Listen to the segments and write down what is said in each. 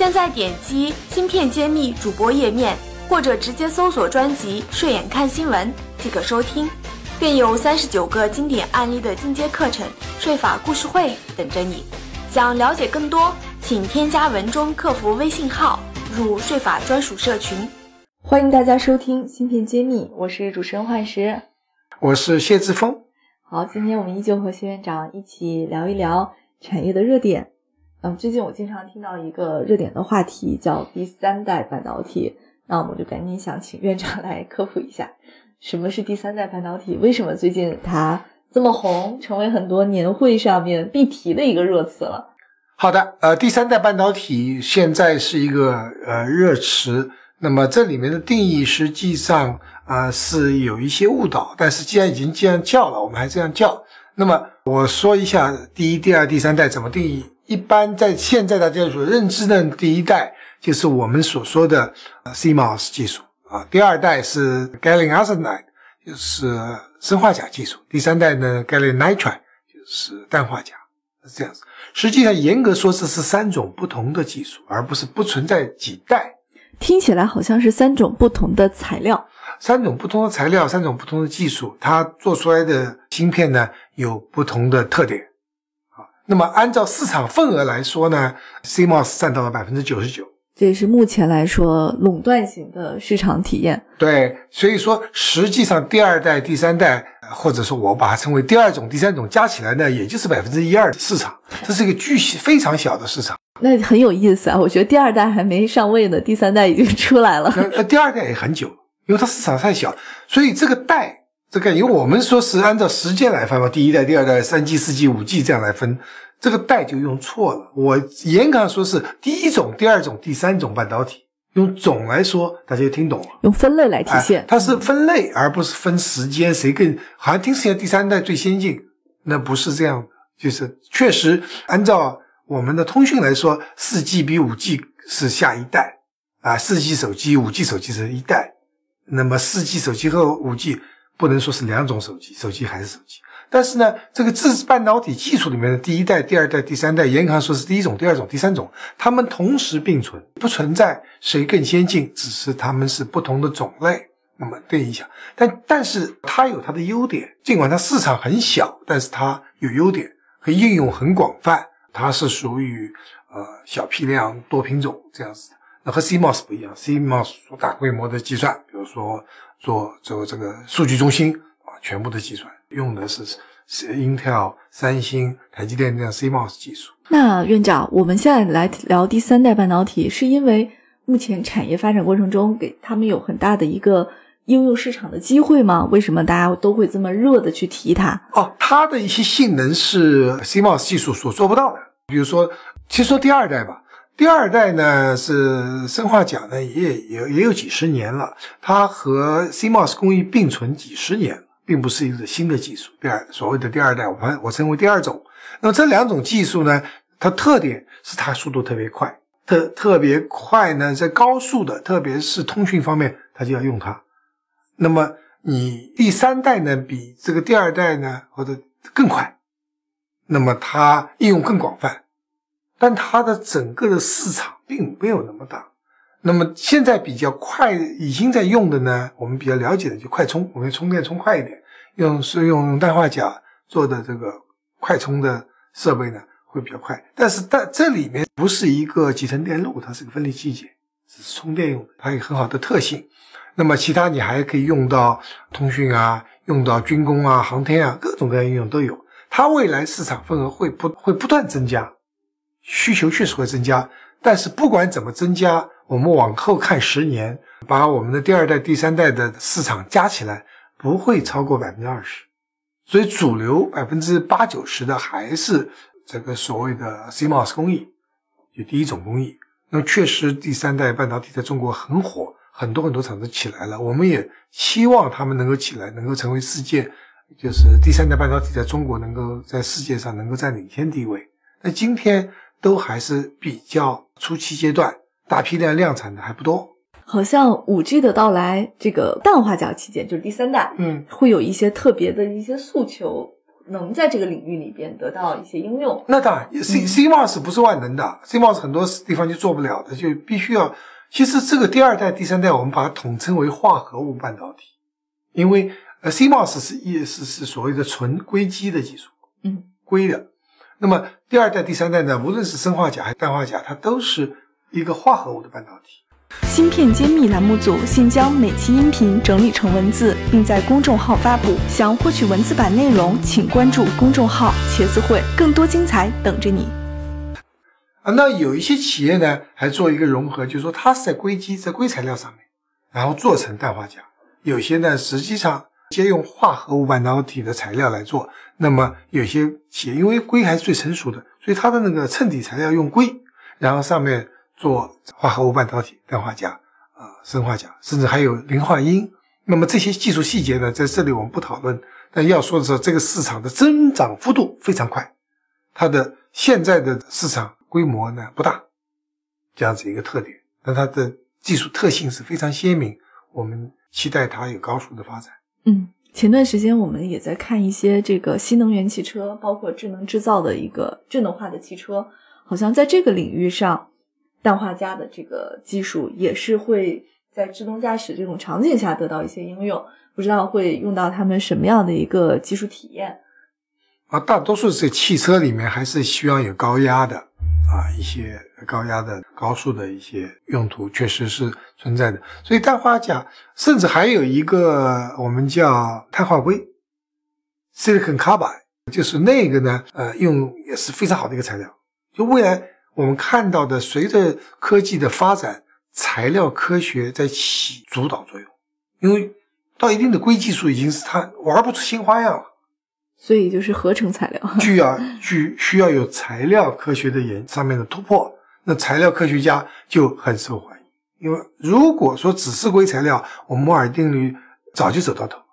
现在点击“芯片揭秘”主播页面，或者直接搜索专辑“睡眼看新闻”即可收听，更有三十九个经典案例的进阶课程“税法故事会”等着你。想了解更多，请添加文中客服微信号入税法专属社群。欢迎大家收听“芯片揭秘”，我是主持人幻石，我是谢志峰。好，今天我们依旧和谢院长一起聊一聊产业的热点。嗯，最近我经常听到一个热点的话题叫第三代半导体，那我们就赶紧想请院长来科普一下，什么是第三代半导体？为什么最近它这么红，成为很多年会上面必提的一个热词了？好的，呃，第三代半导体现在是一个呃热词，那么这里面的定义实际上啊是有一些误导，但是既然已经这样叫了，我们还这样叫。那么我说一下第一、第二、第三代怎么定义。一般在现在大家所认知的第一代就是我们所说的 CMOS 技术啊，第二代是 Gallium Arsenide，就是砷化钾技术，第三代呢 Gallium Nitride 就是氮化钾，是这样子。实际上严格说这是三种不同的技术，而不是不存在几代。听起来好像是三种不同的材料，三种不同的材料，三种不同的技术，它做出来的芯片呢有不同的特点。那么按照市场份额来说呢，CMOS 占到了百分之九十九，这也是目前来说垄断型的市场体验。对，所以说实际上第二代、第三代，或者说我把它称为第二种、第三种，加起来呢，也就是百分之一二的市场，这是一个巨细非常小的市场。那很有意思啊，我觉得第二代还没上位呢，第三代已经出来了。那第二代也很久，因为它市场太小，所以这个代。这个，因为我们说是按照时间来分嘛，第一代、第二代、三 G、四 G、五 G 这样来分，这个代就用错了。我严格上说是第一种、第二种、第三种半导体，用种来说，大家就听懂了。用分类来体现，它是分类，而不是分时间，谁更好像听起来第三代最先进，那不是这样的。就是确实按照我们的通讯来说，四 G 比五 G 是下一代啊，四 G 手机、五 G 手机是一代，那么四 G 手机和五 G。不能说是两种手机，手机还是手机。但是呢，这个制半导体技术里面的第一代、第二代、第三代，严格上说是第一种、第二种、第三种，它们同时并存，不存在谁更先进，只是它们是不同的种类。那么对一下，但但是它有它的优点，尽管它市场很小，但是它有优点和应用很广泛，它是属于呃小批量多品种这样子的。那和 CMOS 不一样，CMOS 做大规模的计算，比如说。做做这个数据中心啊，全部的计算用的是是 Intel、三星、台积电这样 CMOS 技术。那院长，我们现在来聊第三代半导体，是因为目前产业发展过程中给他们有很大的一个应用市场的机会吗？为什么大家都会这么热的去提它？哦，它的一些性能是 CMOS 技术所做不到的，比如说，其实说第二代吧。第二代呢是砷化钾呢，也也也有几十年了，它和 CMOS 工艺并存几十年，并不是一个新的技术。第二所谓的第二代，我我称为第二种。那么这两种技术呢，它特点是它速度特别快，特特别快呢，在高速的，特别是通讯方面，它就要用它。那么你第三代呢，比这个第二代呢，或者更快，那么它应用更广泛。但它的整个的市场并没有那么大。那么现在比较快已经在用的呢，我们比较了解的就快充，我们充电充快一点，用是用氮化钾做的这个快充的设备呢会比较快。但是但这里面不是一个集成电路，它是个分离器件，只是充电用，它有很好的特性。那么其他你还可以用到通讯啊，用到军工啊、航天啊，各种各样应用都有。它未来市场份额会不会不断增加？需求确实会增加，但是不管怎么增加，我们往后看十年，把我们的第二代、第三代的市场加起来，不会超过百分之二十。所以主流百分之八九十的还是这个所谓的 CMOS 工艺，就第一种工艺。那确实第三代半导体在中国很火，很多很多厂子起来了。我们也希望他们能够起来，能够成为世界，就是第三代半导体在中国能够在世界上能够占领先地位。那今天都还是比较初期阶段，大批量量产的还不多。好像五 G 的到来，这个氮化镓器件就是第三代，嗯，会有一些特别的一些诉求，能在这个领域里边得到一些应用。那当然，C CMOS 不是万能的，CMOS 很多地方就做不了的，就必须要。其实这个第二代、第三代，我们把它统称为化合物半导体，因为呃 CMOS 是一是是所谓的纯硅基的技术，嗯，硅的。那么第二代、第三代呢，无论是砷化钾还是氮化钾，它都是一个化合物的半导体。芯片揭秘栏目组现将每期音频整理成文字，并在公众号发布。想获取文字版内容，请关注公众号“茄子会”，更多精彩等着你。啊，那有一些企业呢，还做一个融合，就是说它是在硅基、在硅材料上面，然后做成氮化钾；有些呢，实际上先用化合物半导体的材料来做。那么有些企业因为硅还是最成熟的，所以它的那个衬底材料用硅，然后上面做化合物半导体、氮化镓、啊砷化钾，甚至还有磷化铟。那么这些技术细节呢，在这里我们不讨论。但要说的是，这个市场的增长幅度非常快，它的现在的市场。规模呢不大，这样子一个特点，但它的技术特性是非常鲜明，我们期待它有高速的发展。嗯，前段时间我们也在看一些这个新能源汽车，包括智能制造的一个智能化的汽车，好像在这个领域上，氮化镓的这个技术也是会在自动驾驶这种场景下得到一些应用，不知道会用到他们什么样的一个技术体验。啊，大多数是汽车里面还是需要有高压的。啊，一些高压的、高速的一些用途确实是存在的，所以氮化钾甚至还有一个我们叫碳化硅 （silicon carbide），就是那个呢，呃，用也是非常好的一个材料。就未来我们看到的，随着科技的发展，材料科学在起主导作用，因为到一定的硅技术已经是它玩不出新花样了。所以就是合成材料，需要需需要有材料科学的研上面的突破，那材料科学家就很受欢迎。因为如果说只是硅材料，我们摩尔定律早就走到头了。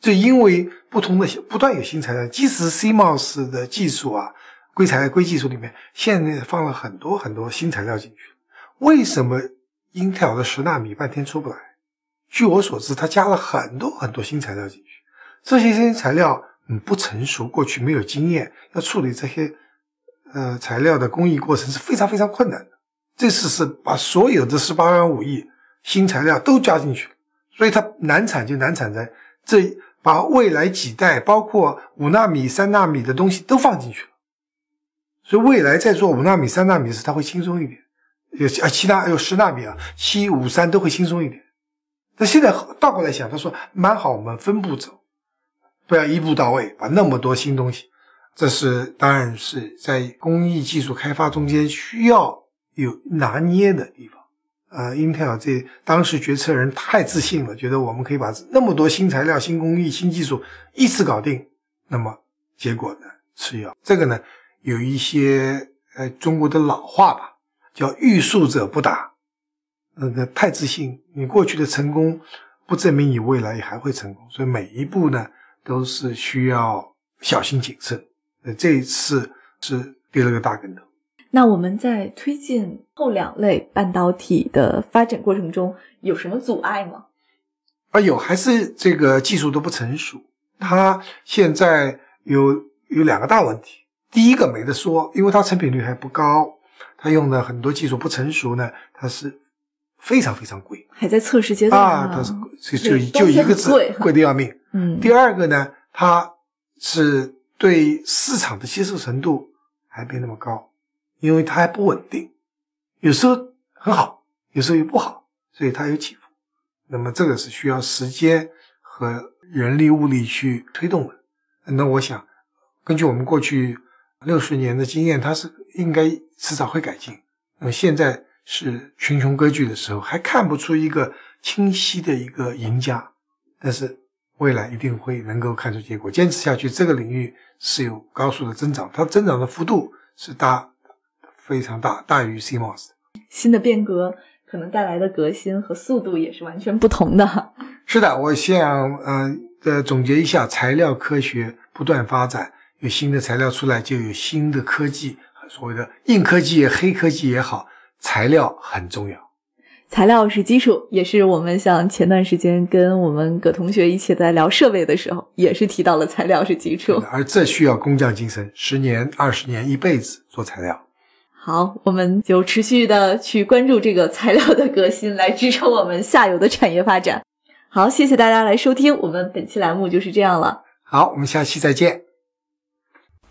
就因为不同的不断有新材料，即使 CMOS 的技术啊，硅材硅技术里面现在放了很多很多新材料进去。为什么英特尔的十纳米半天出不来？据我所知，它加了很多很多新材料进去，这些新材料。嗯，不成熟，过去没有经验，要处理这些呃材料的工艺过程是非常非常困难的。这次是把所有的十八万五亿新材料都加进去了，所以它难产就难产在这，把未来几代包括五纳米、三纳米的东西都放进去了。所以未来在做五纳米、三纳米时，它会轻松一点。有啊七纳有十纳米啊，七五三都会轻松一点。那现在倒过来想，他说蛮好，我们分步走。不要一步到位，把那么多新东西，这是当然是在工艺技术开发中间需要有拿捏的地方。呃，Intel 这当时决策人太自信了，觉得我们可以把那么多新材料、新工艺、新技术一次搞定。那么结果呢？吃药。这个呢，有一些呃中国的老话吧，叫欲速者不达。那个太自信，你过去的成功不证明你未来也还会成功。所以每一步呢。都是需要小心谨慎。呃，这一次是跌了个大跟头。那我们在推进后两类半导体的发展过程中，有什么阻碍吗？啊，有，还是这个技术都不成熟。它现在有有两个大问题。第一个没得说，因为它成品率还不高，它用的很多技术不成熟呢，它是非常非常贵，还在测试阶段啊。它是就就就一个字，贵的要命。嗯，第二个呢，它是对市场的接受程度还没那么高，因为它还不稳定，有时候很好，有时候又不好，所以它有起伏。那么这个是需要时间和人力物力去推动的。那我想，根据我们过去六十年的经验，它是应该迟早会改进。那么现在是群雄割据的时候，还看不出一个清晰的一个赢家，但是。未来一定会能够看出结果，坚持下去，这个领域是有高速的增长，它增长的幅度是大，非常大，大于 CMOS。新的变革可能带来的革新和速度也是完全不同的。是的，我想，呃呃，总结一下，材料科学不断发展，有新的材料出来，就有新的科技，所谓的硬科技、黑科技也好，材料很重要。材料是基础，也是我们像前段时间跟我们葛同学一起在聊设备的时候，也是提到了材料是基础。而这需要工匠精神，十年、二十年、一辈子做材料。好，我们就持续的去关注这个材料的革新，来支撑我们下游的产业发展。好，谢谢大家来收听，我们本期栏目就是这样了。好，我们下期再见。